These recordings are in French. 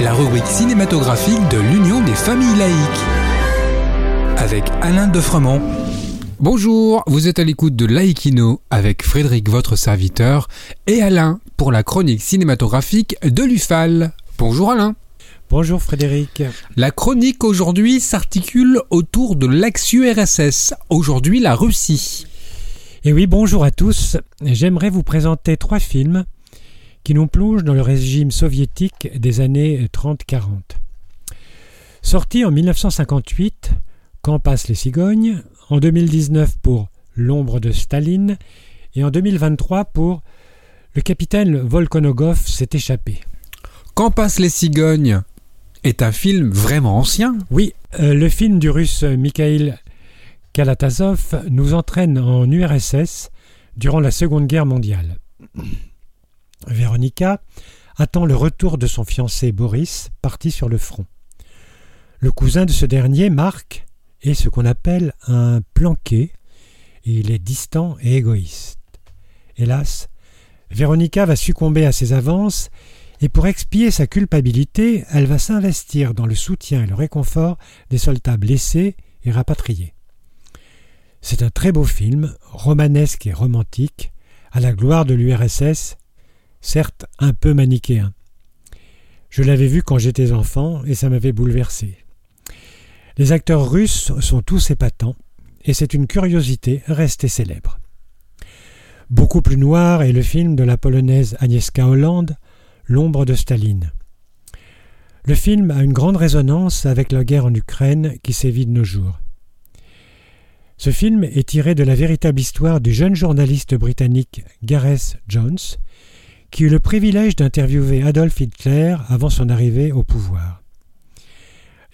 La rubrique cinématographique de l'Union des familles laïques. Avec Alain Defremont. Bonjour, vous êtes à l'écoute de Laïkino avec Frédéric, votre serviteur, et Alain pour la chronique cinématographique de l'UFAL. Bonjour Alain. Bonjour Frédéric. La chronique aujourd'hui s'articule autour de l'ex-URSS, aujourd'hui la Russie. Et oui, bonjour à tous. J'aimerais vous présenter trois films qui nous plonge dans le régime soviétique des années 30-40. Sorti en 1958, Quand passent les cigognes, en 2019 pour L'ombre de Staline et en 2023 pour Le capitaine Volkonogov s'est échappé. Quand passent les cigognes est un film vraiment ancien Oui, euh, le film du russe Mikhail Kalatazov nous entraîne en URSS durant la Seconde Guerre mondiale. Véronica attend le retour de son fiancé Boris, parti sur le front. Le cousin de ce dernier, Marc, est ce qu'on appelle un planqué, il est distant et égoïste. Hélas, Véronica va succomber à ses avances, et pour expier sa culpabilité, elle va s'investir dans le soutien et le réconfort des soldats blessés et rapatriés. C'est un très beau film, romanesque et romantique, à la gloire de l'URSS certes un peu manichéen. Je l'avais vu quand j'étais enfant et ça m'avait bouleversé. Les acteurs russes sont tous épatants et c'est une curiosité restée célèbre. Beaucoup plus noir est le film de la polonaise Agnieszka Holland, L'ombre de Staline. Le film a une grande résonance avec la guerre en Ukraine qui sévit de nos jours. Ce film est tiré de la véritable histoire du jeune journaliste britannique Gareth Jones, qui eut le privilège d'interviewer Adolf Hitler avant son arrivée au pouvoir.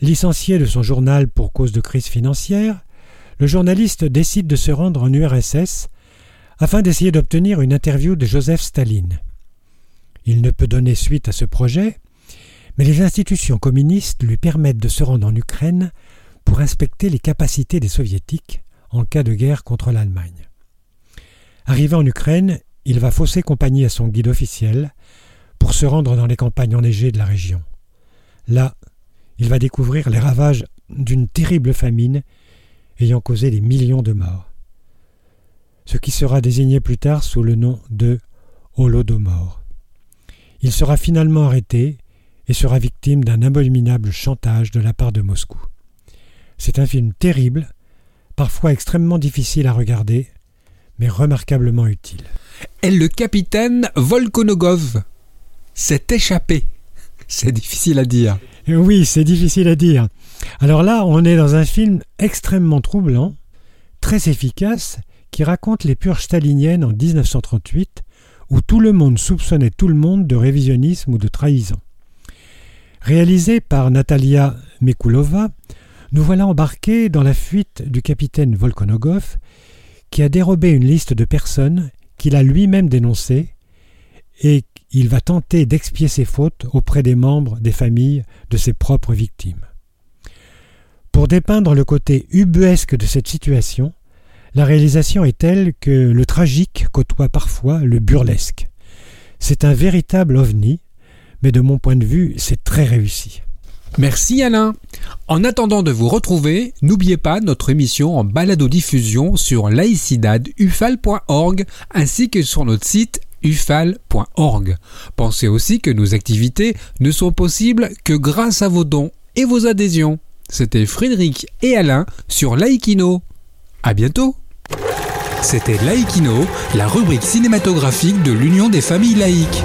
Licencié de son journal pour cause de crise financière, le journaliste décide de se rendre en URSS afin d'essayer d'obtenir une interview de Joseph Staline. Il ne peut donner suite à ce projet, mais les institutions communistes lui permettent de se rendre en Ukraine pour inspecter les capacités des soviétiques en cas de guerre contre l'Allemagne. Arrivé en Ukraine, il va fausser compagnie à son guide officiel pour se rendre dans les campagnes enneigées de la région. Là, il va découvrir les ravages d'une terrible famine ayant causé des millions de morts. Ce qui sera désigné plus tard sous le nom de Holodomor. Il sera finalement arrêté et sera victime d'un abominable chantage de la part de Moscou. C'est un film terrible, parfois extrêmement difficile à regarder, mais remarquablement utile est le capitaine Volkonogov. S'est échappé. C'est difficile à dire. Oui, c'est difficile à dire. Alors là, on est dans un film extrêmement troublant, très efficace, qui raconte les purges staliniennes en 1938, où tout le monde soupçonnait tout le monde de révisionnisme ou de trahison. Réalisé par Natalia Mekulova, nous voilà embarqués dans la fuite du capitaine Volkonogov, qui a dérobé une liste de personnes qu'il a lui-même dénoncé et il va tenter d'expier ses fautes auprès des membres des familles de ses propres victimes. Pour dépeindre le côté ubuesque de cette situation, la réalisation est telle que le tragique côtoie parfois le burlesque. C'est un véritable ovni, mais de mon point de vue, c'est très réussi. Merci Alain. En attendant de vous retrouver, n'oubliez pas notre émission en balado-diffusion sur laicidadufal.org ainsi que sur notre site ufal.org. Pensez aussi que nos activités ne sont possibles que grâce à vos dons et vos adhésions. C'était Frédéric et Alain sur Laïkino. À bientôt. C'était Laïkino, la rubrique cinématographique de l'Union des familles laïques.